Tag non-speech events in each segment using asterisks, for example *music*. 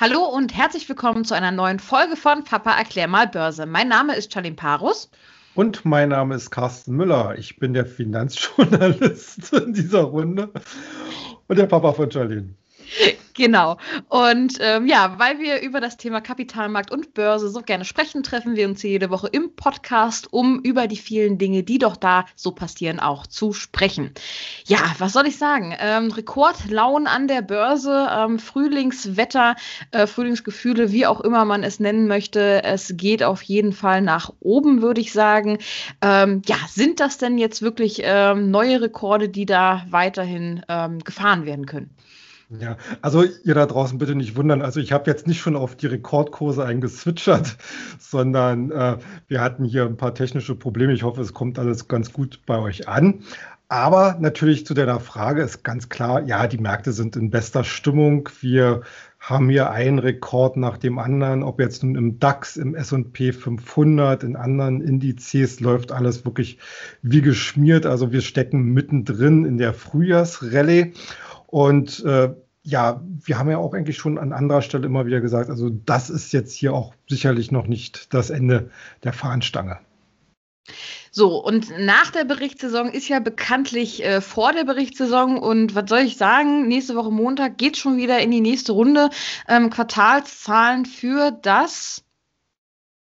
Hallo und herzlich willkommen zu einer neuen Folge von Papa erklär mal Börse. Mein Name ist Charlene Parus. Und mein Name ist Carsten Müller. Ich bin der Finanzjournalist *laughs* in dieser Runde und der Papa von Charlene. *laughs* Genau. Und ähm, ja, weil wir über das Thema Kapitalmarkt und Börse so gerne sprechen, treffen wir uns jede Woche im Podcast, um über die vielen Dinge, die doch da so passieren, auch zu sprechen. Ja, was soll ich sagen? Ähm, Rekordlaun an der Börse, ähm, Frühlingswetter, äh, Frühlingsgefühle, wie auch immer man es nennen möchte. Es geht auf jeden Fall nach oben, würde ich sagen. Ähm, ja, sind das denn jetzt wirklich ähm, neue Rekorde, die da weiterhin ähm, gefahren werden können? Ja, also ihr da draußen bitte nicht wundern. Also ich habe jetzt nicht schon auf die Rekordkurse eingeswitchert, *laughs* sondern äh, wir hatten hier ein paar technische Probleme. Ich hoffe, es kommt alles ganz gut bei euch an. Aber natürlich zu deiner Frage ist ganz klar, ja, die Märkte sind in bester Stimmung. Wir haben hier einen Rekord nach dem anderen, ob jetzt nun im DAX, im S&P 500, in anderen Indizes läuft alles wirklich wie geschmiert. Also wir stecken mittendrin in der Frühjahrsrallye. Und äh, ja, wir haben ja auch eigentlich schon an anderer Stelle immer wieder gesagt, also das ist jetzt hier auch sicherlich noch nicht das Ende der Fahnenstange. So, und nach der Berichtssaison ist ja bekanntlich äh, vor der Berichtssaison und was soll ich sagen, nächste Woche Montag geht schon wieder in die nächste Runde. Ähm, Quartalszahlen für das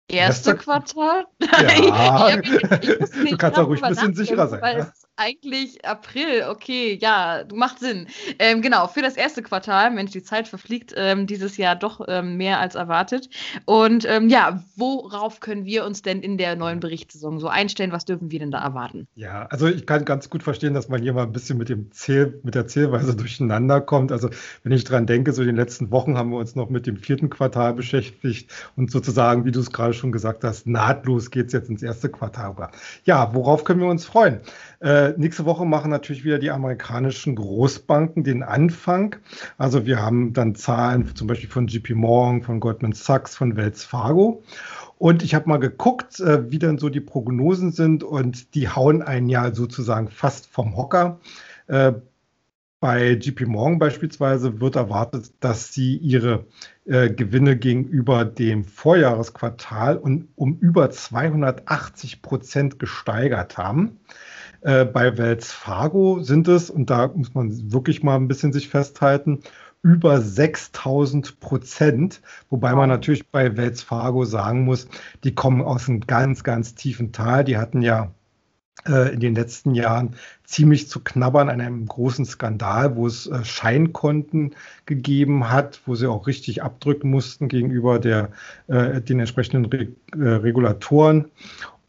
erste Quartal. Ja, *laughs* ich, ich, ich du kannst auch ruhig ein bisschen sicherer sein. Weil ja? Eigentlich April, okay, ja, macht Sinn. Ähm, genau, für das erste Quartal, Mensch, die Zeit verfliegt ähm, dieses Jahr doch ähm, mehr als erwartet. Und ähm, ja, worauf können wir uns denn in der neuen Berichtssaison so einstellen? Was dürfen wir denn da erwarten? Ja, also ich kann ganz gut verstehen, dass man hier mal ein bisschen mit dem Zähl, mit der Zählweise durcheinander kommt. Also wenn ich dran denke, so in den letzten Wochen haben wir uns noch mit dem vierten Quartal beschäftigt und sozusagen, wie du es gerade schon gesagt hast, nahtlos geht es jetzt ins erste Quartal. Ja, worauf können wir uns freuen? Äh, nächste Woche machen natürlich wieder die amerikanischen Großbanken den Anfang. Also wir haben dann Zahlen zum Beispiel von JP Morgan, von Goldman Sachs, von Wells Fargo. Und ich habe mal geguckt, äh, wie dann so die Prognosen sind und die hauen ein Jahr sozusagen fast vom Hocker. Äh, bei JP Morgan beispielsweise wird erwartet, dass sie ihre äh, Gewinne gegenüber dem Vorjahresquartal um, um über 280 Prozent gesteigert haben. Äh, bei Wells Fargo sind es, und da muss man wirklich mal ein bisschen sich festhalten, über 6000 Prozent, wobei man natürlich bei Wells Fargo sagen muss, die kommen aus einem ganz, ganz tiefen Tal. Die hatten ja äh, in den letzten Jahren ziemlich zu knabbern an einem großen Skandal, wo es äh, Scheinkonten gegeben hat, wo sie auch richtig abdrücken mussten gegenüber der, den entsprechenden Re Regulatoren.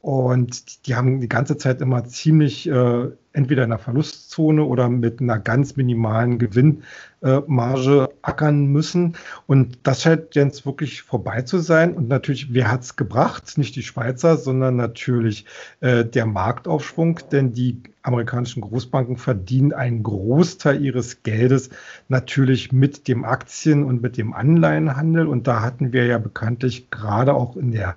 Und die haben die ganze Zeit immer ziemlich äh, entweder in einer Verlustzone oder mit einer ganz minimalen Gewinnmarge äh, ackern müssen. Und das scheint jetzt wirklich vorbei zu sein. Und natürlich, wer hat es gebracht? Nicht die Schweizer, sondern natürlich äh, der Marktaufschwung, denn die amerikanischen Großbanken verdienen einen Großteil ihres Geldes natürlich mit dem Aktien- und mit dem Anleihenhandel. Und da hatten wir ja bekanntlich gerade auch in der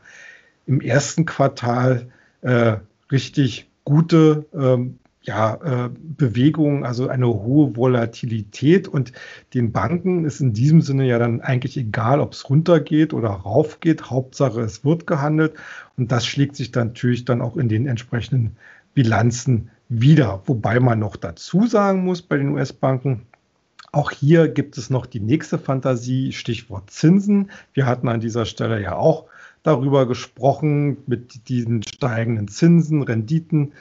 im ersten Quartal äh, richtig gute ähm, ja, äh, Bewegungen, also eine hohe Volatilität. Und den Banken ist in diesem Sinne ja dann eigentlich egal, ob es runtergeht oder raufgeht. Hauptsache, es wird gehandelt. Und das schlägt sich dann natürlich dann auch in den entsprechenden Bilanzen wieder. Wobei man noch dazu sagen muss bei den US-Banken, auch hier gibt es noch die nächste Fantasie, Stichwort Zinsen. Wir hatten an dieser Stelle ja auch darüber gesprochen mit diesen steigenden Zinsen, Renditen.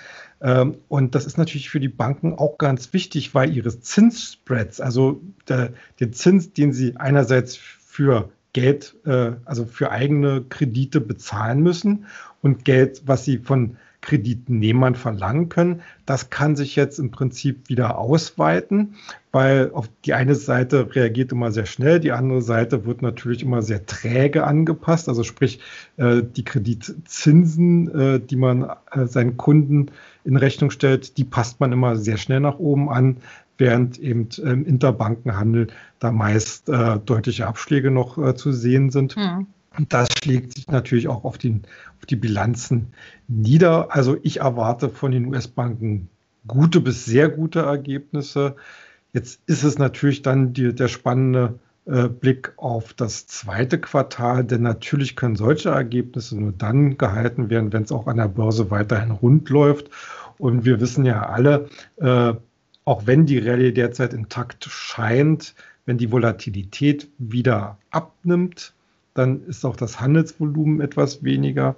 Ähm, und das ist natürlich für die Banken auch ganz wichtig, weil ihre Zinsspreads, also der, den Zins, den sie einerseits für Geld, äh, also für eigene Kredite bezahlen müssen und Geld, was sie von Kreditnehmern verlangen können. Das kann sich jetzt im Prinzip wieder ausweiten, weil auf die eine Seite reagiert immer sehr schnell, die andere Seite wird natürlich immer sehr träge angepasst. Also sprich, äh, die Kreditzinsen, äh, die man äh, seinen Kunden in Rechnung stellt, die passt man immer sehr schnell nach oben an, während eben im Interbankenhandel da meist deutliche Abschläge noch zu sehen sind. Mhm. Und das schlägt sich natürlich auch auf, den, auf die Bilanzen nieder. Also ich erwarte von den US-Banken gute bis sehr gute Ergebnisse. Jetzt ist es natürlich dann die, der spannende äh, Blick auf das zweite Quartal, denn natürlich können solche Ergebnisse nur dann gehalten werden, wenn es auch an der Börse weiterhin rund läuft. Und wir wissen ja alle, äh, auch wenn die Rallye derzeit intakt scheint, wenn die Volatilität wieder abnimmt, dann ist auch das Handelsvolumen etwas weniger.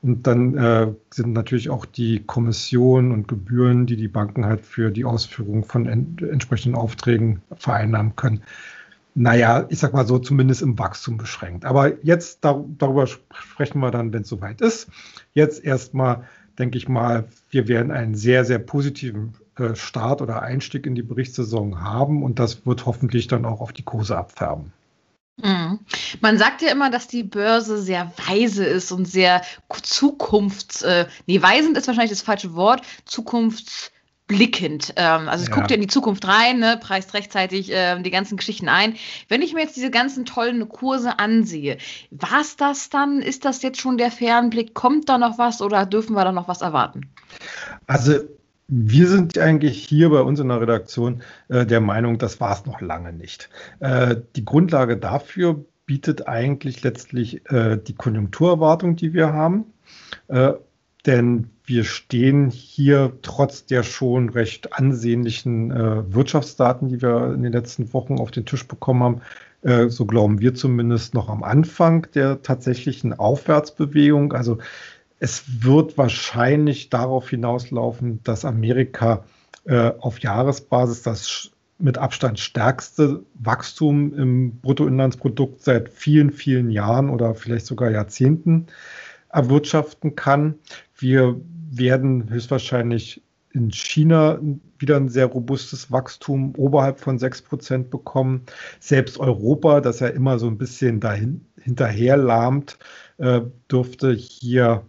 Und dann äh, sind natürlich auch die Kommissionen und Gebühren, die die Banken halt für die Ausführung von en entsprechenden Aufträgen vereinnahmen können. Naja, ich sag mal so, zumindest im Wachstum beschränkt. Aber jetzt dar darüber sprechen wir dann, wenn es soweit ist. Jetzt erstmal denke ich mal, wir werden einen sehr, sehr positiven äh, Start oder Einstieg in die Berichtssaison haben und das wird hoffentlich dann auch auf die Kurse abfärben. Mhm. Man sagt ja immer, dass die Börse sehr weise ist und sehr zukunfts, äh, nee, weisend ist wahrscheinlich das falsche Wort, zukunftsblickend. Ähm, also es ja. guckt ja in die Zukunft rein, ne, preist rechtzeitig äh, die ganzen Geschichten ein. Wenn ich mir jetzt diese ganzen tollen Kurse ansehe, war es das dann? Ist das jetzt schon der Fernblick? Kommt da noch was oder dürfen wir da noch was erwarten? Also wir sind eigentlich hier bei uns in der Redaktion äh, der Meinung, das war es noch lange nicht. Äh, die Grundlage dafür bietet eigentlich letztlich äh, die Konjunkturerwartung, die wir haben. Äh, denn wir stehen hier trotz der schon recht ansehnlichen äh, Wirtschaftsdaten, die wir in den letzten Wochen auf den Tisch bekommen haben, äh, so glauben wir zumindest noch am Anfang der tatsächlichen Aufwärtsbewegung. Also es wird wahrscheinlich darauf hinauslaufen, dass Amerika äh, auf Jahresbasis das mit Abstand stärkste Wachstum im Bruttoinlandsprodukt seit vielen, vielen Jahren oder vielleicht sogar Jahrzehnten erwirtschaften kann. Wir werden höchstwahrscheinlich in China wieder ein sehr robustes Wachstum oberhalb von 6 Prozent bekommen. Selbst Europa, das ja immer so ein bisschen dahin, hinterher lahmt, äh, dürfte hier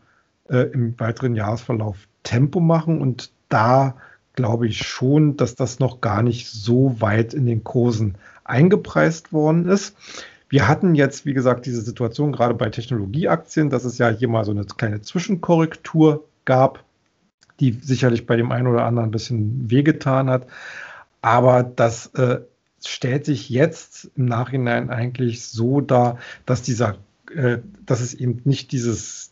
äh, im weiteren Jahresverlauf Tempo machen. Und da glaube ich schon, dass das noch gar nicht so weit in den Kursen eingepreist worden ist. Wir hatten jetzt, wie gesagt, diese Situation gerade bei Technologieaktien, dass es ja hier mal so eine kleine Zwischenkorrektur gab, die sicherlich bei dem einen oder anderen ein bisschen wehgetan hat. Aber das äh, stellt sich jetzt im Nachhinein eigentlich so dar, dass dieser, äh, dass es eben nicht dieses,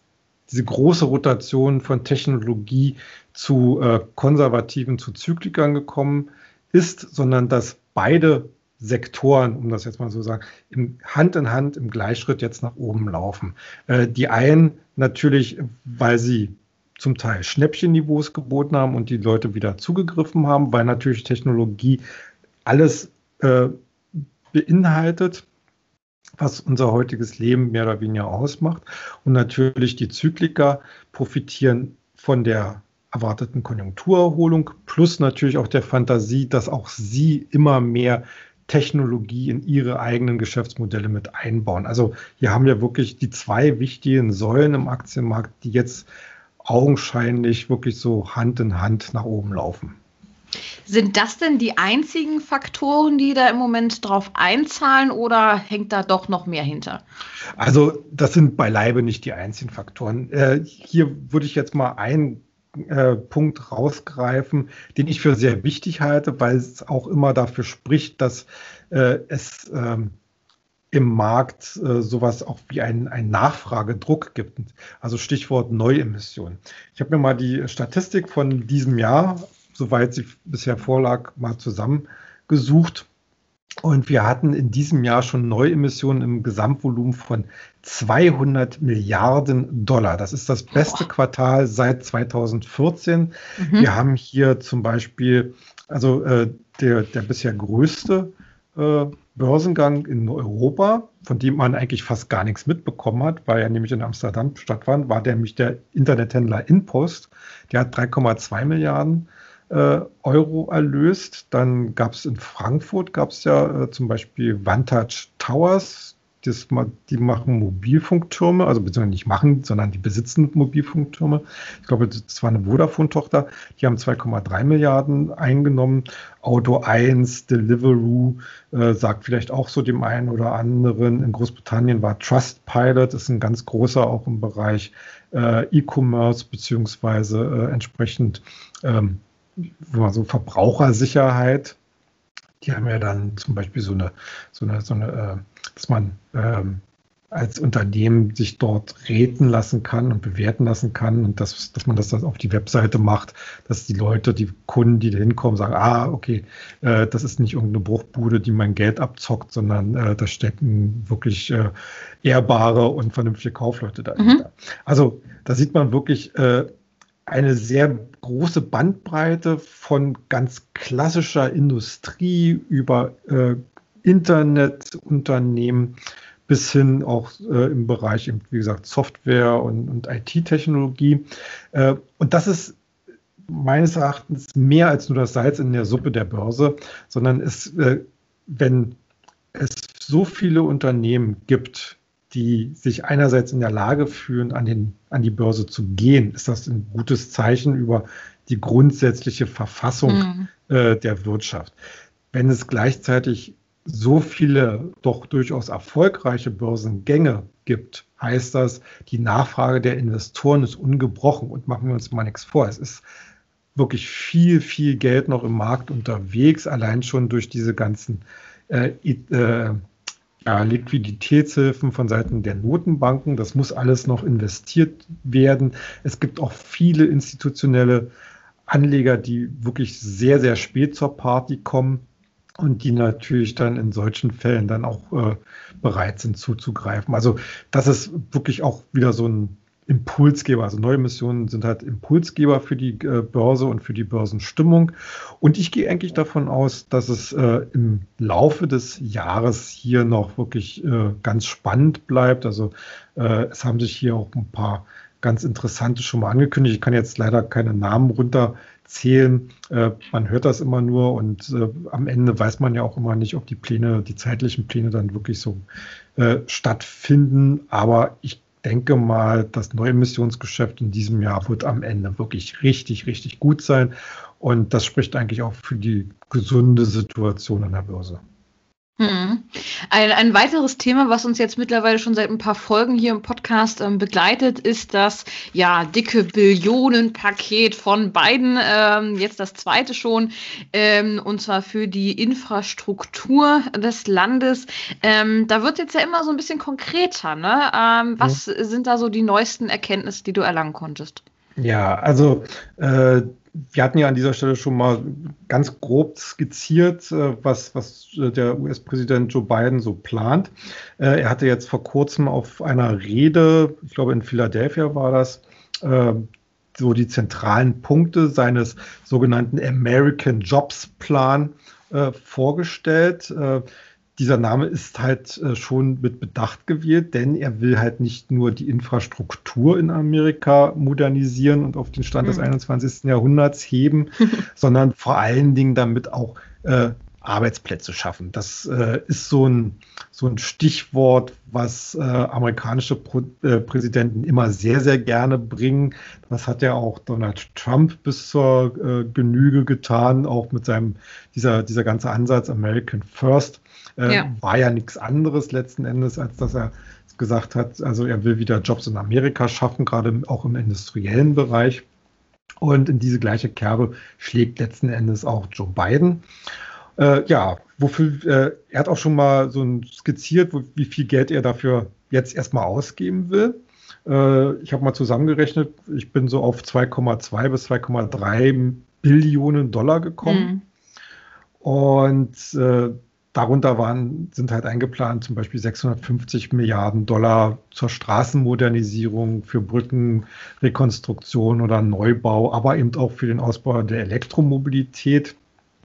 diese große Rotation von Technologie zu äh, Konservativen, zu Zyklikern gekommen ist, sondern dass beide Sektoren, um das jetzt mal so zu sagen, im Hand in Hand im Gleichschritt jetzt nach oben laufen. Äh, die einen natürlich, weil sie zum Teil Schnäppchenniveaus geboten haben und die Leute wieder zugegriffen haben, weil natürlich Technologie alles äh, beinhaltet was unser heutiges Leben mehr oder weniger ausmacht. Und natürlich die Zykliker profitieren von der erwarteten Konjunkturerholung plus natürlich auch der Fantasie, dass auch sie immer mehr Technologie in ihre eigenen Geschäftsmodelle mit einbauen. Also hier haben wir wirklich die zwei wichtigen Säulen im Aktienmarkt, die jetzt augenscheinlich wirklich so Hand in Hand nach oben laufen. Sind das denn die einzigen Faktoren, die da im Moment drauf einzahlen oder hängt da doch noch mehr hinter? Also das sind beileibe nicht die einzigen Faktoren. Äh, hier würde ich jetzt mal einen äh, Punkt rausgreifen, den ich für sehr wichtig halte, weil es auch immer dafür spricht, dass äh, es ähm, im Markt äh, sowas auch wie einen, Nachfragedruck gibt. Also Stichwort Neuemissionen. Ich habe mir mal die Statistik von diesem Jahr soweit sie bisher vorlag, mal zusammengesucht. Und wir hatten in diesem Jahr schon Neuemissionen im Gesamtvolumen von 200 Milliarden Dollar. Das ist das beste Boah. Quartal seit 2014. Mhm. Wir haben hier zum Beispiel, also äh, der, der bisher größte äh, Börsengang in Europa, von dem man eigentlich fast gar nichts mitbekommen hat, weil er nämlich in Amsterdam stattfand, war nämlich der Internethändler InPost. Der hat 3,2 Milliarden äh, Euro erlöst. Dann gab es in Frankfurt gab es ja äh, zum Beispiel Vantage Towers. Das, die machen Mobilfunktürme, also beziehungsweise nicht machen, sondern die besitzen Mobilfunktürme. Ich glaube, das war eine Vodafone-Tochter. Die haben 2,3 Milliarden eingenommen. Auto 1, Deliveroo äh, sagt vielleicht auch so dem einen oder anderen. In Großbritannien war Trustpilot, ist ein ganz großer auch im Bereich äh, E-Commerce beziehungsweise äh, entsprechend ähm, so Verbrauchersicherheit. die haben ja dann zum Beispiel so eine, so eine, so eine, äh, dass man ähm, als Unternehmen sich dort reden lassen kann und bewerten lassen kann und dass, dass man das dann auf die Webseite macht, dass die Leute, die Kunden, die da hinkommen, sagen, ah, okay, äh, das ist nicht irgendeine Bruchbude, die mein Geld abzockt, sondern äh, da stecken wirklich äh, ehrbare und vernünftige Kaufleute dahinter. Mhm. Also da sieht man wirklich äh, eine sehr große Bandbreite von ganz klassischer Industrie über äh, Internetunternehmen bis hin auch äh, im Bereich, wie gesagt, Software und, und IT-Technologie. Äh, und das ist meines Erachtens mehr als nur das Salz in der Suppe der Börse, sondern es, äh, wenn es so viele Unternehmen gibt, die sich einerseits in der Lage fühlen, an, den, an die Börse zu gehen, ist das ein gutes Zeichen über die grundsätzliche Verfassung mhm. äh, der Wirtschaft. Wenn es gleichzeitig so viele doch durchaus erfolgreiche Börsengänge gibt, heißt das, die Nachfrage der Investoren ist ungebrochen. Und machen wir uns mal nichts vor. Es ist wirklich viel, viel Geld noch im Markt unterwegs, allein schon durch diese ganzen äh, äh, ja, Liquiditätshilfen von Seiten der Notenbanken. Das muss alles noch investiert werden. Es gibt auch viele institutionelle Anleger, die wirklich sehr, sehr spät zur Party kommen und die natürlich dann in solchen Fällen dann auch äh, bereit sind zuzugreifen. Also das ist wirklich auch wieder so ein Impulsgeber. Also neue Missionen sind halt Impulsgeber für die äh, Börse und für die Börsenstimmung. Und ich gehe eigentlich davon aus, dass es äh, im Laufe des Jahres hier noch wirklich äh, ganz spannend bleibt. Also äh, es haben sich hier auch ein paar ganz interessante schon mal angekündigt. Ich kann jetzt leider keine Namen runter zählen. Äh, man hört das immer nur und äh, am Ende weiß man ja auch immer nicht, ob die Pläne, die zeitlichen Pläne dann wirklich so stattfinden. Aber ich denke mal, das neue Emissionsgeschäft in diesem Jahr wird am Ende wirklich richtig, richtig gut sein. Und das spricht eigentlich auch für die gesunde Situation an der Börse. Hm. Ein, ein weiteres Thema, was uns jetzt mittlerweile schon seit ein paar Folgen hier im Podcast ähm, begleitet, ist das ja dicke Billionenpaket von beiden, ähm, jetzt das zweite schon, ähm, und zwar für die Infrastruktur des Landes. Ähm, da wird jetzt ja immer so ein bisschen konkreter. Ne? Ähm, was ja. sind da so die neuesten Erkenntnisse, die du erlangen konntest? Ja, also äh, wir hatten ja an dieser Stelle schon mal ganz grob skizziert, äh, was, was äh, der US-Präsident Joe Biden so plant. Äh, er hatte jetzt vor kurzem auf einer Rede, ich glaube in Philadelphia war das, so die zentralen Punkte seines sogenannten American Jobs Plan vorgestellt dieser Name ist halt äh, schon mit Bedacht gewählt, denn er will halt nicht nur die Infrastruktur in Amerika modernisieren und auf den Stand mhm. des 21. Jahrhunderts heben, *laughs* sondern vor allen Dingen damit auch äh, Arbeitsplätze schaffen. Das äh, ist so ein, so ein Stichwort, was äh, amerikanische Pro äh, Präsidenten immer sehr, sehr gerne bringen. Das hat ja auch Donald Trump bis zur äh, Genüge getan, auch mit seinem, dieser, dieser ganze Ansatz American First. Äh, ja. War ja nichts anderes letzten Endes, als dass er gesagt hat, also er will wieder Jobs in Amerika schaffen, gerade auch im industriellen Bereich. Und in diese gleiche Kerbe schlägt letzten Endes auch Joe Biden. Äh, ja, wofür, äh, er hat auch schon mal so ein skizziert, wo, wie viel Geld er dafür jetzt erstmal ausgeben will. Äh, ich habe mal zusammengerechnet, ich bin so auf 2,2 bis 2,3 Billionen Dollar gekommen. Mhm. Und äh, Darunter waren, sind halt eingeplant zum Beispiel 650 Milliarden Dollar zur Straßenmodernisierung, für Brückenrekonstruktion oder Neubau, aber eben auch für den Ausbau der Elektromobilität.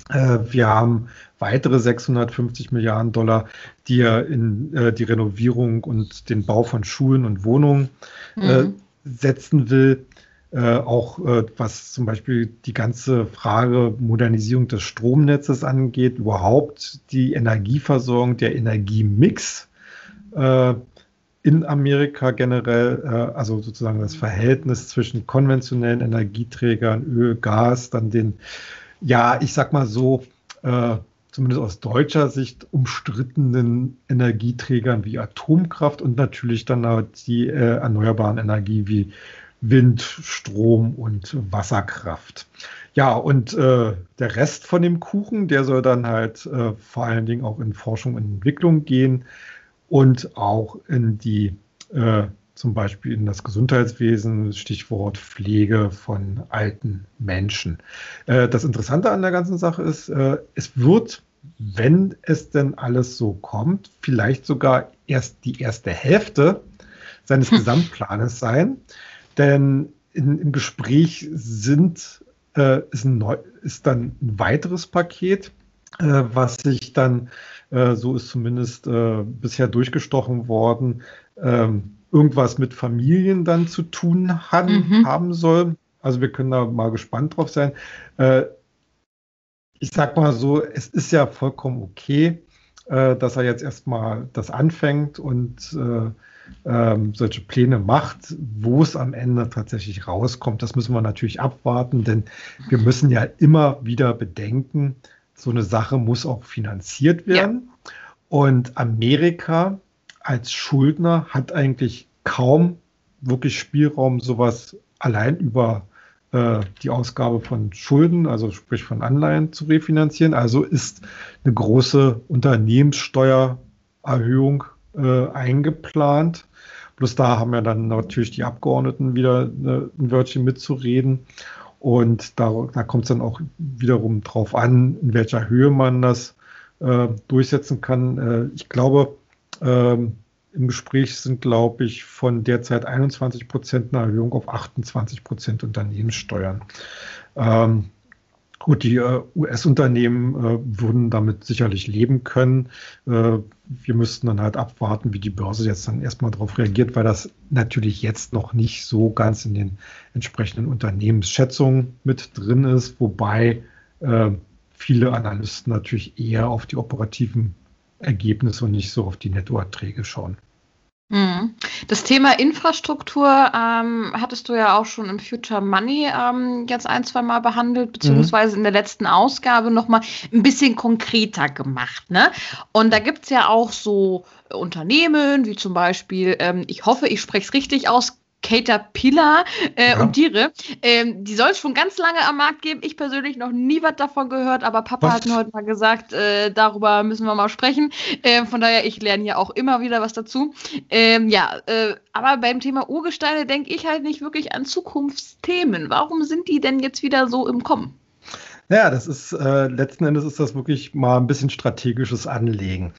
Äh, wir haben weitere 650 Milliarden Dollar, die er in äh, die Renovierung und den Bau von Schulen und Wohnungen äh, mhm. setzen will. Äh, auch äh, was zum Beispiel die ganze Frage Modernisierung des Stromnetzes angeht, überhaupt die Energieversorgung, der Energiemix äh, in Amerika generell, äh, also sozusagen das Verhältnis zwischen konventionellen Energieträgern, Öl, Gas, dann den, ja, ich sag mal so, äh, zumindest aus deutscher Sicht umstrittenen Energieträgern wie Atomkraft und natürlich dann halt die äh, erneuerbaren Energie wie Wind, Strom und Wasserkraft. Ja, und äh, der Rest von dem Kuchen, der soll dann halt äh, vor allen Dingen auch in Forschung und Entwicklung gehen und auch in die, äh, zum Beispiel in das Gesundheitswesen, Stichwort Pflege von alten Menschen. Äh, das Interessante an der ganzen Sache ist, äh, es wird, wenn es denn alles so kommt, vielleicht sogar erst die erste Hälfte seines. *laughs* Gesamtplanes sein. Denn in, im Gespräch sind äh, ist, neu, ist dann ein weiteres Paket, äh, was sich dann, äh, so ist zumindest äh, bisher durchgestochen worden, ähm, irgendwas mit Familien dann zu tun haben, mhm. haben soll. Also wir können da mal gespannt drauf sein. Äh, ich sag mal so, es ist ja vollkommen okay, äh, dass er jetzt erstmal das anfängt und ähm, solche Pläne macht, wo es am Ende tatsächlich rauskommt. Das müssen wir natürlich abwarten, denn wir müssen ja immer wieder bedenken, so eine Sache muss auch finanziert werden. Ja. Und Amerika als Schuldner hat eigentlich kaum wirklich Spielraum, sowas allein über äh, die Ausgabe von Schulden, also sprich von Anleihen zu refinanzieren. Also ist eine große Unternehmenssteuererhöhung äh, eingeplant. Bloß da haben ja dann natürlich die Abgeordneten wieder äh, ein Wörtchen mitzureden. Und da, da kommt es dann auch wiederum drauf an, in welcher Höhe man das äh, durchsetzen kann. Äh, ich glaube, ähm, im Gespräch sind, glaube ich, von derzeit 21 Prozent eine Erhöhung auf 28 Prozent Unternehmenssteuern. Ähm, Gut, die äh, US-Unternehmen äh, würden damit sicherlich leben können. Äh, wir müssten dann halt abwarten, wie die Börse jetzt dann erstmal darauf reagiert, weil das natürlich jetzt noch nicht so ganz in den entsprechenden Unternehmensschätzungen mit drin ist, wobei viele Analysten natürlich eher auf die operativen Ergebnisse und nicht so auf die Nettoerträge schauen. Mhm. Das Thema Infrastruktur ähm, hattest du ja auch schon im Future Money ähm, jetzt ein, zwei Mal behandelt, beziehungsweise mhm. in der letzten Ausgabe nochmal ein bisschen konkreter gemacht. Ne? Und da gibt es ja auch so Unternehmen, wie zum Beispiel, ähm, ich hoffe, ich spreche es richtig aus, Caterpillar äh, ja. und Tiere. Ähm, die soll es schon ganz lange am Markt geben. Ich persönlich noch nie was davon gehört, aber Papa was? hat mir heute mal gesagt, äh, darüber müssen wir mal sprechen. Äh, von daher, ich lerne ja auch immer wieder was dazu. Ähm, ja, äh, aber beim Thema Urgesteine denke ich halt nicht wirklich an Zukunftsthemen. Warum sind die denn jetzt wieder so im Kommen? Ja, das ist äh, letzten Endes ist das wirklich mal ein bisschen strategisches Anlegen.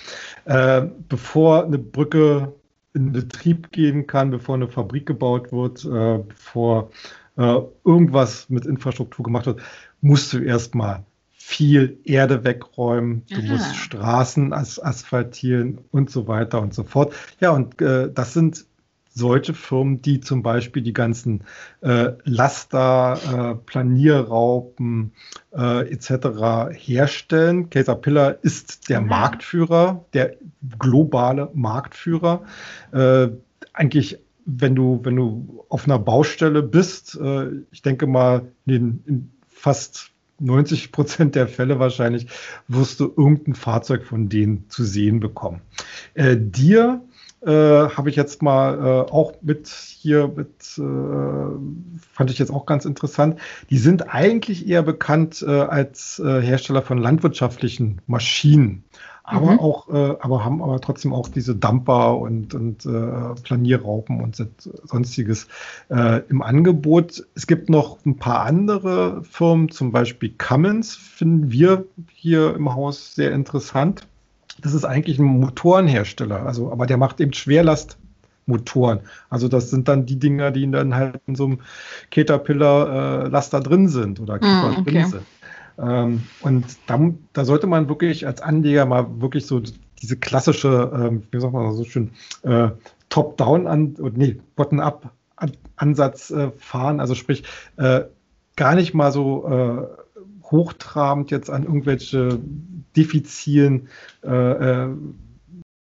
Äh, bevor eine Brücke in Betrieb gehen kann, bevor eine Fabrik gebaut wird, äh, bevor äh, irgendwas mit Infrastruktur gemacht wird, musst du erstmal viel Erde wegräumen, du Aha. musst Straßen as asphaltieren und so weiter und so fort. Ja, und äh, das sind solche Firmen, die zum Beispiel die ganzen äh, Laster, äh, Planierraupen äh, etc. herstellen. Caterpillar ist der mhm. Marktführer, der globale Marktführer. Äh, eigentlich, wenn du, wenn du auf einer Baustelle bist, äh, ich denke mal, in, in fast 90 Prozent der Fälle wahrscheinlich wirst du irgendein Fahrzeug von denen zu sehen bekommen. Äh, dir äh, habe ich jetzt mal äh, auch mit hier mit, äh, fand ich jetzt auch ganz interessant. Die sind eigentlich eher bekannt äh, als äh, Hersteller von landwirtschaftlichen Maschinen. Aber mhm. auch, äh, aber haben aber trotzdem auch diese Dumper und, und Planierraupen und sonstiges im Angebot. Es gibt noch ein paar andere Firmen, zum Beispiel Cummins, finden wir hier im Haus sehr interessant das ist eigentlich ein Motorenhersteller, also, aber der macht eben Schwerlastmotoren. Also das sind dann die Dinger, die dann halt in so einem Caterpillar-Laster äh, drin sind oder mm, okay. drin sind. Ähm, und da, da, sollte man wirklich als Anleger mal wirklich so diese klassische, ähm, wie sagt man so schön, äh, Top-Down an, nee, Bottom-up Ansatz äh, fahren. Also sprich, äh, gar nicht mal so äh, hochtrabend jetzt an irgendwelche diffizilen äh, äh,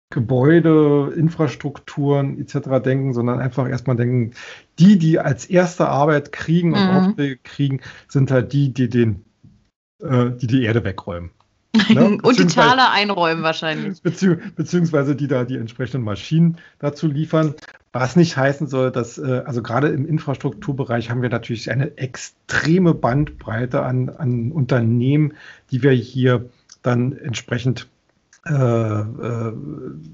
Gebäude, Infrastrukturen etc. denken, sondern einfach erstmal denken, die, die als erste Arbeit kriegen und mhm. Aufträge kriegen, sind halt die, die den, äh, die, die Erde wegräumen. *laughs* Ne? Und die Taler einräumen wahrscheinlich. Bezieh beziehungsweise die da die entsprechenden Maschinen dazu liefern. Was nicht heißen soll, dass, äh, also gerade im Infrastrukturbereich haben wir natürlich eine extreme Bandbreite an, an Unternehmen, die wir hier dann entsprechend äh, äh,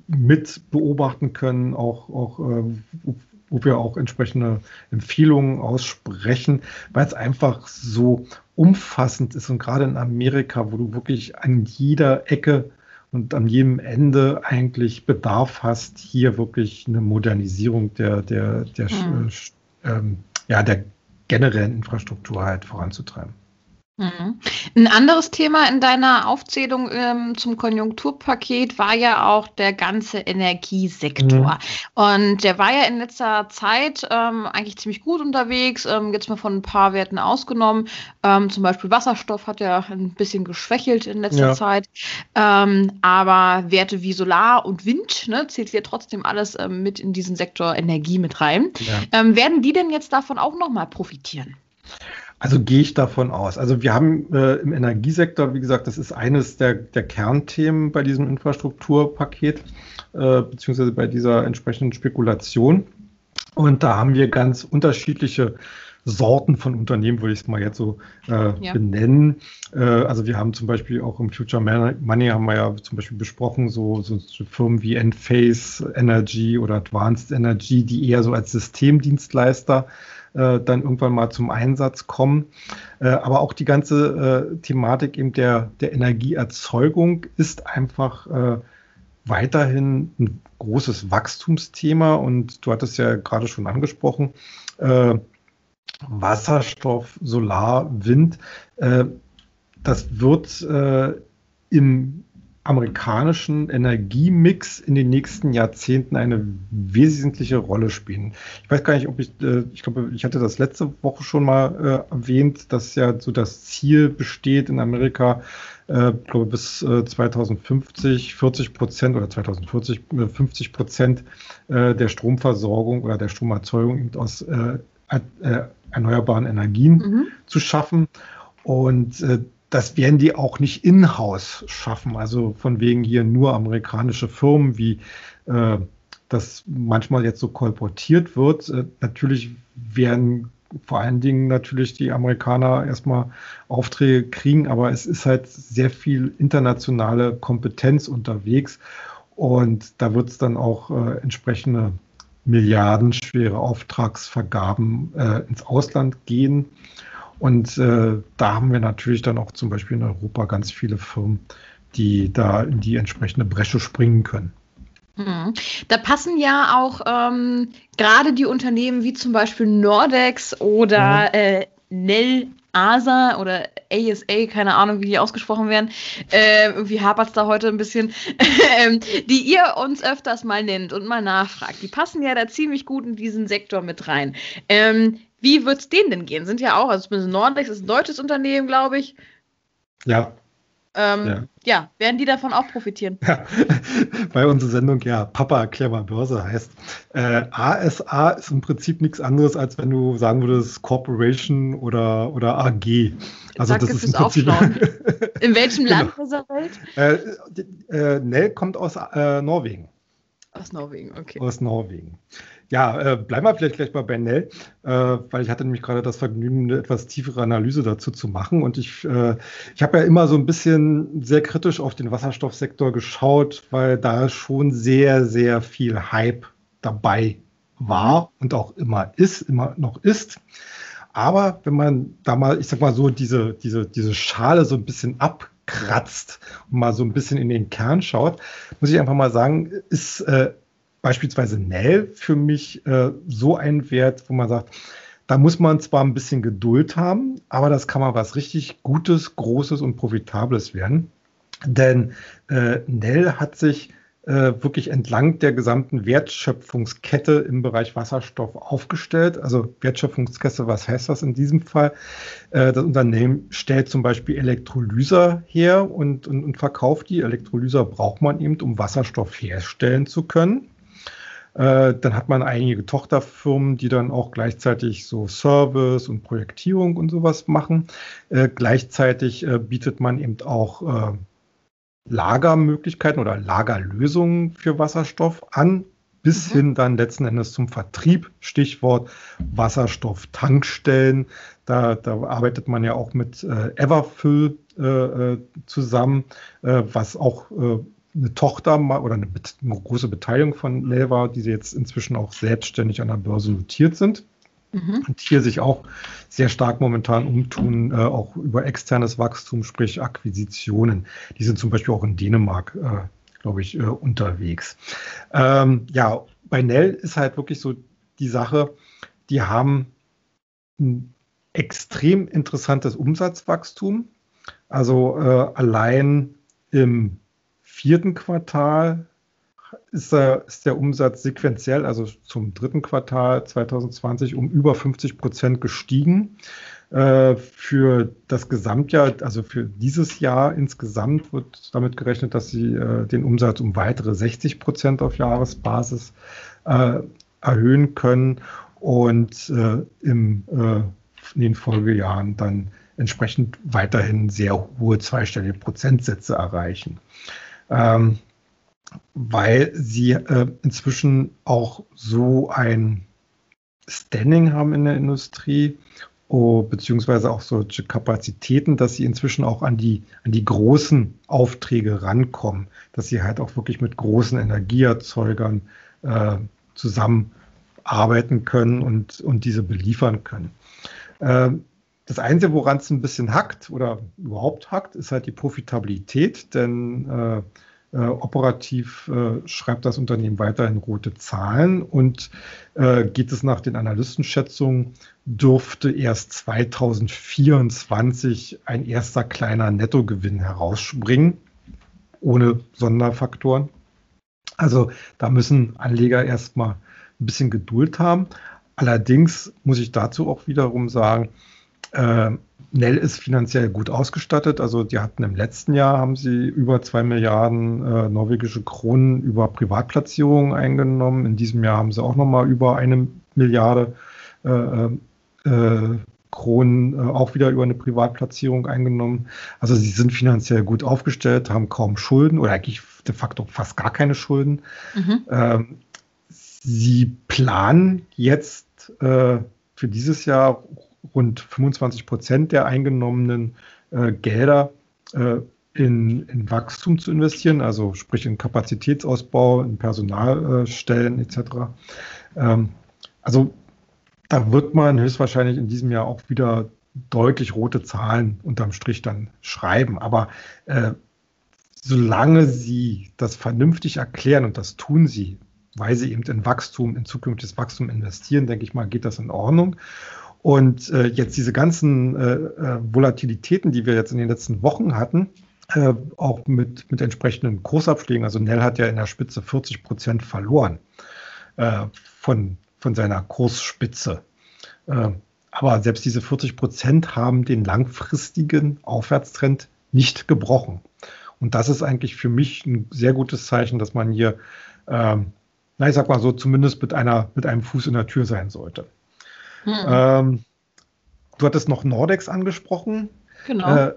mit beobachten können, auch, auch äh, wo wir auch entsprechende Empfehlungen aussprechen, weil es einfach so umfassend ist und gerade in Amerika, wo du wirklich an jeder Ecke und an jedem Ende eigentlich Bedarf hast, hier wirklich eine Modernisierung der, der, der, mhm. ähm, ja, der generellen Infrastruktur halt voranzutreiben. Mhm. Ein anderes Thema in deiner Aufzählung ähm, zum Konjunkturpaket war ja auch der ganze Energiesektor. Mhm. Und der war ja in letzter Zeit ähm, eigentlich ziemlich gut unterwegs, ähm, jetzt mal von ein paar Werten ausgenommen. Ähm, zum Beispiel Wasserstoff hat ja ein bisschen geschwächelt in letzter ja. Zeit. Ähm, aber Werte wie Solar und Wind ne, zählt ja trotzdem alles ähm, mit in diesen Sektor Energie mit rein. Ja. werden die denn jetzt davon auch nochmal profitieren? Also gehe ich davon aus. Also wir haben äh, im Energiesektor, wie gesagt, das ist eines der, der Kernthemen bei diesem Infrastrukturpaket, äh, beziehungsweise bei dieser entsprechenden Spekulation. Und da haben wir ganz unterschiedliche Sorten von Unternehmen, würde ich es mal jetzt so äh, ja. benennen. Äh, also wir haben zum Beispiel auch im Future Money haben wir ja zum Beispiel besprochen, so, so Firmen wie Enphase Energy oder Advanced Energy, die eher so als Systemdienstleister äh, dann irgendwann mal zum Einsatz kommen. Äh, aber auch die ganze äh, Thematik eben der, der Energieerzeugung ist einfach äh, weiterhin ein großes Wachstumsthema und du hattest ja gerade schon angesprochen, äh, Wasserstoff, Solar, Wind, das wird im amerikanischen Energiemix in den nächsten Jahrzehnten eine wesentliche Rolle spielen. Ich weiß gar nicht, ob ich, äh, ich glaube, ich hatte das letzte Woche schon mal äh, erwähnt, dass ja so das Ziel besteht in Amerika, äh, glaube bis äh, 2050 40 Prozent oder 2040 50 äh, Prozent äh, der Stromversorgung oder der Stromerzeugung aus äh, erneuerbaren Energien mhm. zu schaffen. Und das werden die auch nicht in-house schaffen. Also von wegen hier nur amerikanische Firmen, wie äh, das manchmal jetzt so kolportiert wird. Äh, natürlich werden vor allen Dingen natürlich die Amerikaner erstmal Aufträge kriegen, aber es ist halt sehr viel internationale Kompetenz unterwegs und da wird es dann auch äh, entsprechende milliardenschwere Auftragsvergaben äh, ins Ausland gehen. Und äh, da haben wir natürlich dann auch zum Beispiel in Europa ganz viele Firmen, die da in die entsprechende Bresche springen können. Mhm. Da passen ja auch ähm, gerade die Unternehmen wie zum Beispiel Nordex oder mhm. äh, Nell ASA oder ASA, keine Ahnung, wie die ausgesprochen werden. Äh, irgendwie hapert es da heute ein bisschen, *laughs* ähm, die ihr uns öfters mal nennt und mal nachfragt. Die passen ja da ziemlich gut in diesen Sektor mit rein. Ähm, wie wird es denen denn gehen? Sind ja auch, also zumindest Nordex ist ein deutsches Unternehmen, glaube ich. Ja. Ähm, ja. ja. werden die davon auch profitieren? Ja. *laughs* Weil unsere Sendung ja Papa erklär mal Börse heißt. Äh, ASA ist im Prinzip nichts anderes, als wenn du sagen würdest Corporation oder, oder AG. Also Danke das ist im Prinzip *laughs* In welchem genau. Land dieser Welt? Äh, äh, Nell kommt aus äh, Norwegen. Aus Norwegen, okay. Aus Norwegen. Ja, äh, bleiben wir vielleicht gleich mal bei Nell, äh, weil ich hatte nämlich gerade das Vergnügen, eine etwas tiefere Analyse dazu zu machen. Und ich, äh, ich habe ja immer so ein bisschen sehr kritisch auf den Wasserstoffsektor geschaut, weil da schon sehr, sehr viel Hype dabei war und auch immer ist, immer noch ist. Aber wenn man da mal, ich sag mal so, diese, diese, diese Schale so ein bisschen abkratzt und mal so ein bisschen in den Kern schaut, muss ich einfach mal sagen, ist äh, beispielsweise Nell für mich äh, so ein Wert, wo man sagt, da muss man zwar ein bisschen Geduld haben, aber das kann mal was richtig Gutes, Großes und Profitables werden. Denn äh, Nell hat sich äh, wirklich entlang der gesamten Wertschöpfungskette im Bereich Wasserstoff aufgestellt. Also Wertschöpfungskette, was heißt das in diesem Fall? Äh, das Unternehmen stellt zum Beispiel Elektrolyser her und, und, und verkauft die. Elektrolyser braucht man eben, um Wasserstoff herstellen zu können. Äh, dann hat man einige Tochterfirmen, die dann auch gleichzeitig so Service und Projektierung und sowas machen. Äh, gleichzeitig äh, bietet man eben auch Lagermöglichkeiten oder Lagerlösungen für Wasserstoff an, bis mhm. hin dann letzten Endes zum Vertrieb. Stichwort Wasserstofftankstellen. Da, da arbeitet man ja auch mit äh, Everfill äh, äh zusammen, äh, was auch äh, eine Tochter oder eine, eine, große Beteiligung von war, die jetzt inzwischen auch selbstständig an der Börse notiert sind. Mhm. Und hier sich auch sehr stark momentan umtun, äh, auch über externes Wachstum, sprich Akquisitionen. Die sind zum Beispiel auch in Dänemark, äh, glaube ich, äh, unterwegs. Ähm, ja, bei Nell ist halt wirklich so die Sache, die haben ein extrem interessantes Umsatzwachstum. Also äh, allein im vierten Quartal ist der, ist der Umsatz sequenziell, also zum dritten Quartal 2020, um über 50 Prozent gestiegen. Äh, für das Gesamtjahr, also für dieses Jahr insgesamt, wird damit gerechnet, dass sie äh, den Umsatz um weitere 60 Prozent auf Jahresbasis äh, erhöhen können und äh, im, äh, in den Folgejahren dann entsprechend weiterhin sehr hohe zweistellige Prozentsätze erreichen. Ähm, weil sie äh, inzwischen auch so ein Standing haben in der Industrie, oh, beziehungsweise auch solche Kapazitäten, dass sie inzwischen auch an die, an die großen Aufträge rankommen, dass sie halt auch wirklich mit großen Energieerzeugern äh, zusammenarbeiten können und, und diese beliefern können. Äh, das Einzige, woran es ein bisschen hackt oder überhaupt hackt, ist halt die Profitabilität, denn äh, äh, operativ äh, schreibt das Unternehmen weiterhin rote Zahlen und äh, geht es nach den Analystenschätzungen, dürfte erst 2024 ein erster kleiner Nettogewinn herausspringen, ohne Sonderfaktoren. Also da müssen Anleger erstmal ein bisschen Geduld haben. Allerdings muss ich dazu auch wiederum sagen, äh, Nell ist finanziell gut ausgestattet. Also die hatten im letzten Jahr haben sie über zwei Milliarden äh, norwegische Kronen über Privatplatzierungen eingenommen. In diesem Jahr haben sie auch nochmal über eine Milliarde äh, äh, Kronen äh, auch wieder über eine Privatplatzierung eingenommen. Also sie sind finanziell gut aufgestellt, haben kaum Schulden oder eigentlich de facto fast gar keine Schulden. Mhm. Ähm, sie planen jetzt äh, für dieses Jahr rund 25 Prozent der eingenommenen äh, Gelder äh, in, in, Wachstum zu investieren, also sprich in Kapazitätsausbau, in Personalstellen etc. Ähm, also da wird man höchstwahrscheinlich in diesem Jahr auch wieder deutlich rote Zahlen unterm Strich dann schreiben. Aber äh, solange Sie das vernünftig erklären, und das tun Sie, weil Sie eben in Wachstum, in zukünftiges Wachstum investieren, denke ich mal, geht das in Ordnung. Und äh, jetzt diese ganzen äh, äh, Volatilitäten, die wir jetzt in den letzten Wochen hatten, äh, auch mit, mit entsprechenden Kursabschlägen. Also Nell hat ja in der Spitze 40 Prozent verloren äh, von, von seiner Kursspitze. Äh, aber selbst diese 40 Prozent haben den langfristigen Aufwärtstrend nicht gebrochen. Und das ist eigentlich für mich ein sehr gutes Zeichen, dass man hier, ähm, na, ich sag mal so, zumindest mit einer, mit einem Fuß in der Tür sein sollte. Hm. Ähm, du hattest noch Nordex angesprochen. Genau. Äh,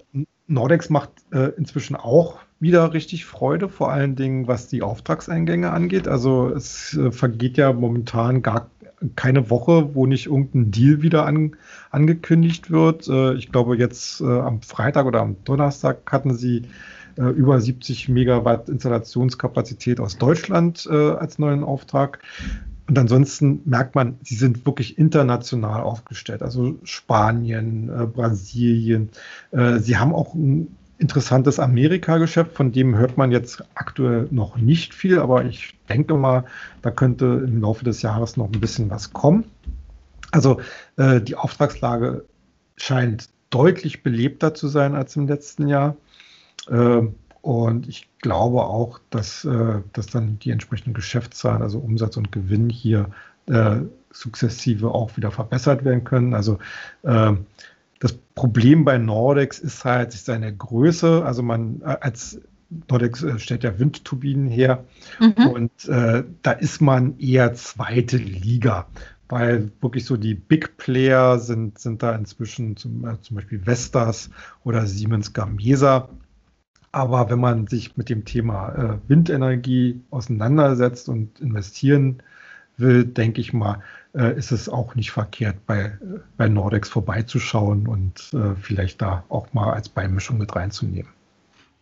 Nordex macht äh, inzwischen auch wieder richtig Freude, vor allen Dingen was die Auftragseingänge angeht. Also es äh, vergeht ja momentan gar keine Woche, wo nicht irgendein Deal wieder an, angekündigt wird. Äh, ich glaube, jetzt äh, am Freitag oder am Donnerstag hatten sie äh, über 70 Megawatt Installationskapazität aus Deutschland als neuen Auftrag. Und ansonsten merkt man, sie sind wirklich international aufgestellt. Also Spanien, äh, Brasilien. Äh, sie haben auch ein interessantes Amerika-Geschäft, von dem hört man jetzt aktuell noch nicht viel, aber ich denke mal, da könnte im Laufe des Jahres noch ein bisschen was kommen. Also äh, die Auftragslage scheint deutlich belebter zu sein als im letzten Jahr. Und ich glaube auch, dass, äh, dass dann die entsprechenden Geschäftszahlen, also Umsatz und Gewinn hier äh, sukzessive auch wieder verbessert werden können. Also äh, das Problem bei Nordex ist halt seine Größe. Also man äh, als Nordex äh, stellt ja Windturbinen her mhm. und äh, da ist man eher zweite Liga weil wirklich so die Big Player sind, sind da inzwischen zum, zum Beispiel Vestas oder Siemens Gamesa Aber wenn man sich mit dem Thema äh, Windenergie auseinandersetzt und investieren will, denke ich mal, äh, ist es auch nicht verkehrt, bei, bei Nordex vorbeizuschauen und äh, vielleicht da auch mal als Beimischung mit reinzunehmen.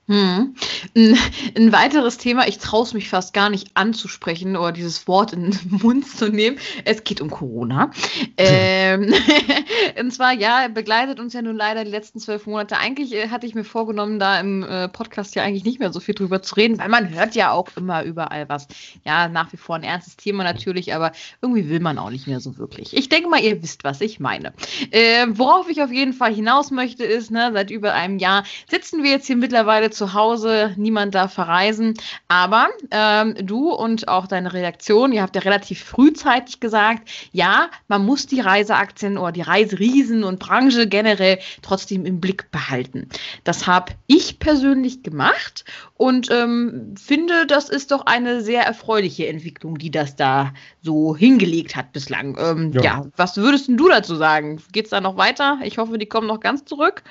Hm. Ein, ein, weiteres Thema, ich traue es mich fast gar nicht anzusprechen oder dieses Wort in den *laughs* Mund zu nehmen. Es geht um Corona. Ähm, *laughs* und zwar, ja, begleitet uns ja nun leider die letzten zwölf Monate. Eigentlich äh, hatte ich mir vorgenommen, da im äh, Podcast ja eigentlich nicht mehr so viel drüber zu reden, weil man hört ja auch immer überall was. Ja, nach wie vor ein ernstes Thema natürlich, aber irgendwie will man auch nicht mehr so wirklich. Ich denke mal, ihr wisst, was ich meine. Äh, worauf ich auf jeden Fall hinaus möchte, ist, ne, seit über einem Jahr sitzen wir jetzt hier mittlerweile zu Hause, niemand darf verreisen. Aber ähm, du und auch deine Redaktion, ihr habt ja relativ frühzeitig gesagt, ja, man muss die Reiseaktien oder die Reiseriesen und Branche generell trotzdem im Blick behalten. Das habe ich persönlich gemacht und ähm, finde, das ist doch eine sehr erfreuliche Entwicklung, die das da so hingelegt hat bislang. Ähm, ja. ja. was würdest du dazu sagen? Geht es da noch weiter? Ich hoffe, die kommen noch ganz zurück.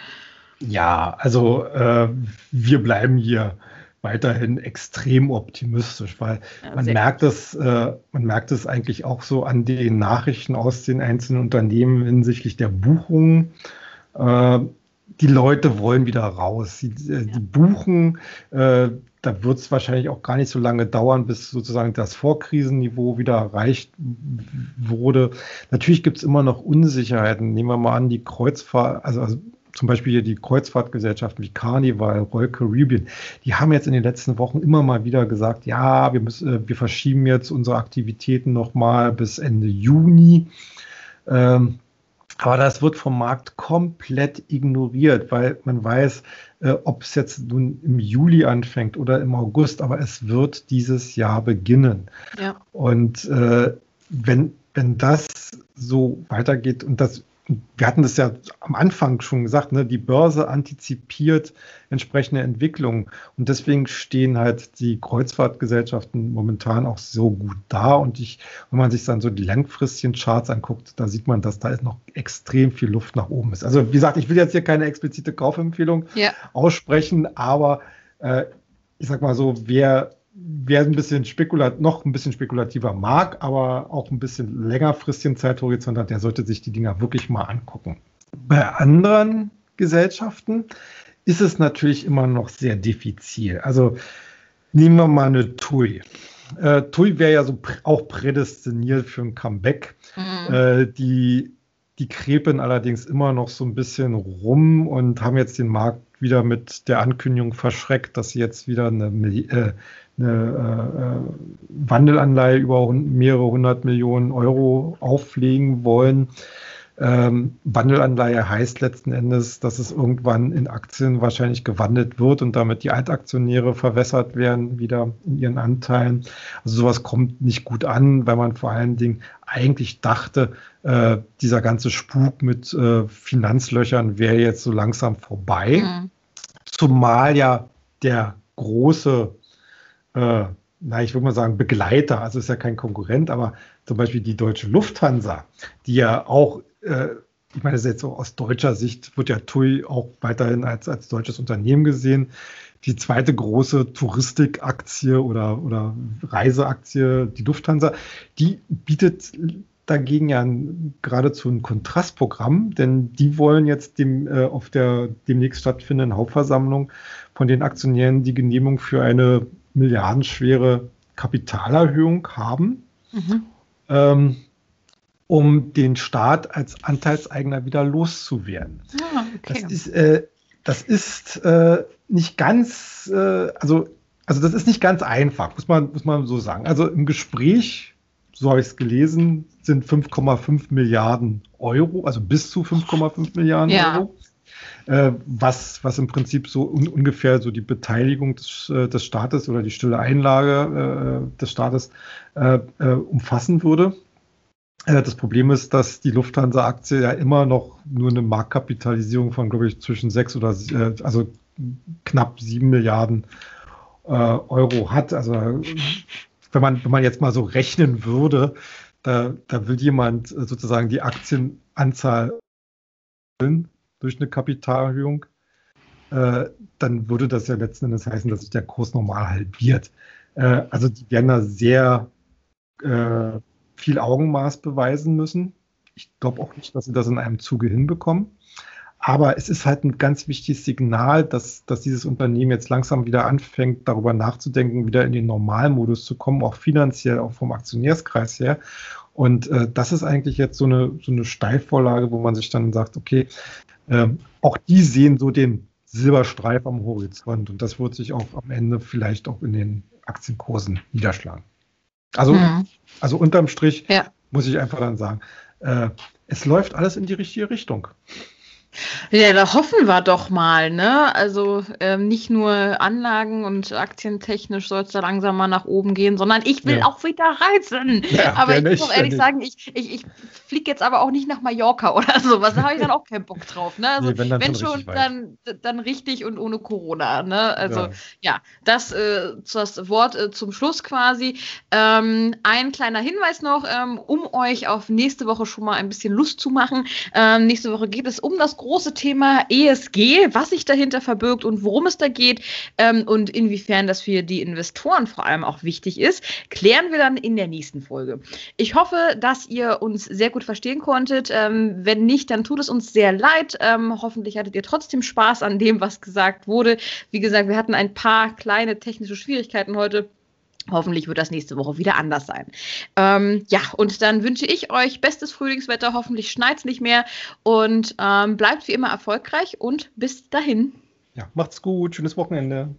Ja, also äh, wir bleiben hier weiterhin extrem optimistisch, weil ja, man merkt es, äh, man merkt es eigentlich auch so an den Nachrichten aus den einzelnen Unternehmen hinsichtlich der Buchungen. Äh, die Leute wollen wieder raus. Sie, äh, die buchen, äh, da wird es wahrscheinlich auch gar nicht so lange dauern, bis sozusagen das Vorkrisenniveau wieder erreicht wurde. Natürlich gibt es immer noch Unsicherheiten. Nehmen wir mal an, die Kreuzfahrt, also, also zum Beispiel hier die Kreuzfahrtgesellschaften wie Carnival, Royal Caribbean, die haben jetzt in den letzten Wochen immer mal wieder gesagt, ja, wir, müssen, äh, wir verschieben jetzt unsere Aktivitäten nochmal bis Ende Juni. Ähm, aber das wird vom Markt komplett ignoriert, weil man weiß, äh, ob es jetzt nun im Juli anfängt oder im August, aber es wird dieses Jahr beginnen. Ja. Und äh, wenn, wenn das so weitergeht und das wir hatten das ja am Anfang schon gesagt, ne, die Börse antizipiert entsprechende Entwicklungen und deswegen stehen halt die Kreuzfahrtgesellschaften momentan auch so gut da und ich, wenn man sich dann so die langfristigen Charts anguckt, da sieht man, dass da noch extrem viel Luft nach oben ist. Also wie gesagt, ich will jetzt hier keine explizite Kaufempfehlung ja. aussprechen, aber äh, ich sag mal so, wer wer ein bisschen spekulat, noch ein bisschen spekulativer mag, aber auch ein bisschen längerfristigen Zeithorizont hat, der sollte sich die Dinger wirklich mal angucken. Bei anderen Gesellschaften ist es natürlich immer noch sehr diffizil. Also nehmen wir mal eine TUI. Äh, TUI wäre ja so pr auch prädestiniert für ein Comeback. Mhm. Äh, die, die krepen allerdings immer noch so ein bisschen rum und haben jetzt den Markt wieder mit der Ankündigung verschreckt, dass sie jetzt wieder eine, äh, eine äh, Wandelanleihe über mehrere hundert Millionen Euro auflegen wollen. Ähm, Wandelanleihe heißt letzten Endes, dass es irgendwann in Aktien wahrscheinlich gewandelt wird und damit die Altaktionäre verwässert werden wieder in ihren Anteilen. Also sowas kommt nicht gut an, weil man vor allen Dingen eigentlich dachte, äh, dieser ganze Spuk mit äh, Finanzlöchern wäre jetzt so langsam vorbei. Mhm. Zumal ja der große äh, na, ich würde mal sagen, Begleiter, also ist ja kein Konkurrent, aber zum Beispiel die deutsche Lufthansa, die ja auch, äh, ich meine, das ist jetzt so aus deutscher Sicht, wird ja TUI auch weiterhin als, als deutsches Unternehmen gesehen. Die zweite große Touristikaktie oder, oder Reiseaktie, die Lufthansa, die bietet dagegen ja ein, geradezu ein Kontrastprogramm, denn die wollen jetzt dem, äh, auf der demnächst stattfindenden Hauptversammlung von den Aktionären die Genehmigung für eine milliardenschwere Kapitalerhöhung haben, mhm. ähm, um den Staat als Anteilseigner wieder loszuwerden. Ah, okay. Das ist, äh, das ist äh, nicht ganz, äh, also, also das ist nicht ganz einfach, muss man, muss man so sagen. Also im Gespräch, so habe ich es gelesen, sind 5,5 Milliarden Euro, also bis zu 5,5 Milliarden ja. Euro äh, was, was im Prinzip so un ungefähr so die Beteiligung des, äh, des Staates oder die stille Einlage äh, des Staates äh, äh, umfassen würde. Äh, das Problem ist, dass die Lufthansa-Aktie ja immer noch nur eine Marktkapitalisierung von, glaube ich, zwischen sechs oder also knapp sieben Milliarden Euro hat. Also wenn man, wenn man jetzt mal so rechnen würde, da, da will jemand sozusagen die Aktienanzahl durch eine Kapitalerhöhung. äh, dann würde das ja letzten Endes heißen, dass sich der Kurs normal halbiert. Äh, also die werden da sehr äh, viel Augenmaß beweisen müssen. Ich glaube auch nicht, dass sie das in einem Zuge hinbekommen. Aber es ist halt ein ganz wichtiges Signal, dass, dass dieses Unternehmen jetzt langsam wieder anfängt, darüber nachzudenken, wieder in den Normalmodus zu kommen, auch finanziell, auch vom Aktionärskreis her. Und äh, das ist eigentlich jetzt so eine, so eine Steilvorlage, wo man sich dann sagt, okay, äh, auch die sehen so den Silberstreif am Horizont und das wird sich auch am Ende vielleicht auch in den Aktienkursen niederschlagen. Also, mhm. also unterm Strich ja. muss ich einfach dann sagen, äh, es läuft alles in die richtige Richtung. Ja, da hoffen wir doch mal, ne? Also ähm, nicht nur Anlagen und aktientechnisch soll es da langsam mal nach oben gehen, sondern ich will ja. auch wieder reisen. Ja, aber ich muss ehrlich sagen, ich, ich, ich fliege jetzt aber auch nicht nach Mallorca *laughs* oder sowas. Da habe ich dann auch keinen Bock drauf. Ne? Also, nee, wenn, wenn schon, dann, dann richtig und ohne Corona. Ne? Also ja, ja das, äh, das Wort äh, zum Schluss quasi. Ähm, ein kleiner Hinweis noch, ähm, um euch auf nächste Woche schon mal ein bisschen Lust zu machen. Ähm, nächste Woche geht es um das große Thema ESG, was sich dahinter verbirgt und worum es da geht ähm, und inwiefern das für die Investoren vor allem auch wichtig ist, klären wir dann in der nächsten Folge. Ich hoffe, dass ihr uns sehr gut verstehen konntet. Ähm, wenn nicht, dann tut es uns sehr leid. Ähm, hoffentlich hattet ihr trotzdem Spaß an dem, was gesagt wurde. Wie gesagt, wir hatten ein paar kleine technische Schwierigkeiten heute. Hoffentlich wird das nächste Woche wieder anders sein. Ähm, ja, und dann wünsche ich euch bestes Frühlingswetter. Hoffentlich schneit es nicht mehr. Und ähm, bleibt wie immer erfolgreich und bis dahin. Ja, macht's gut. Schönes Wochenende.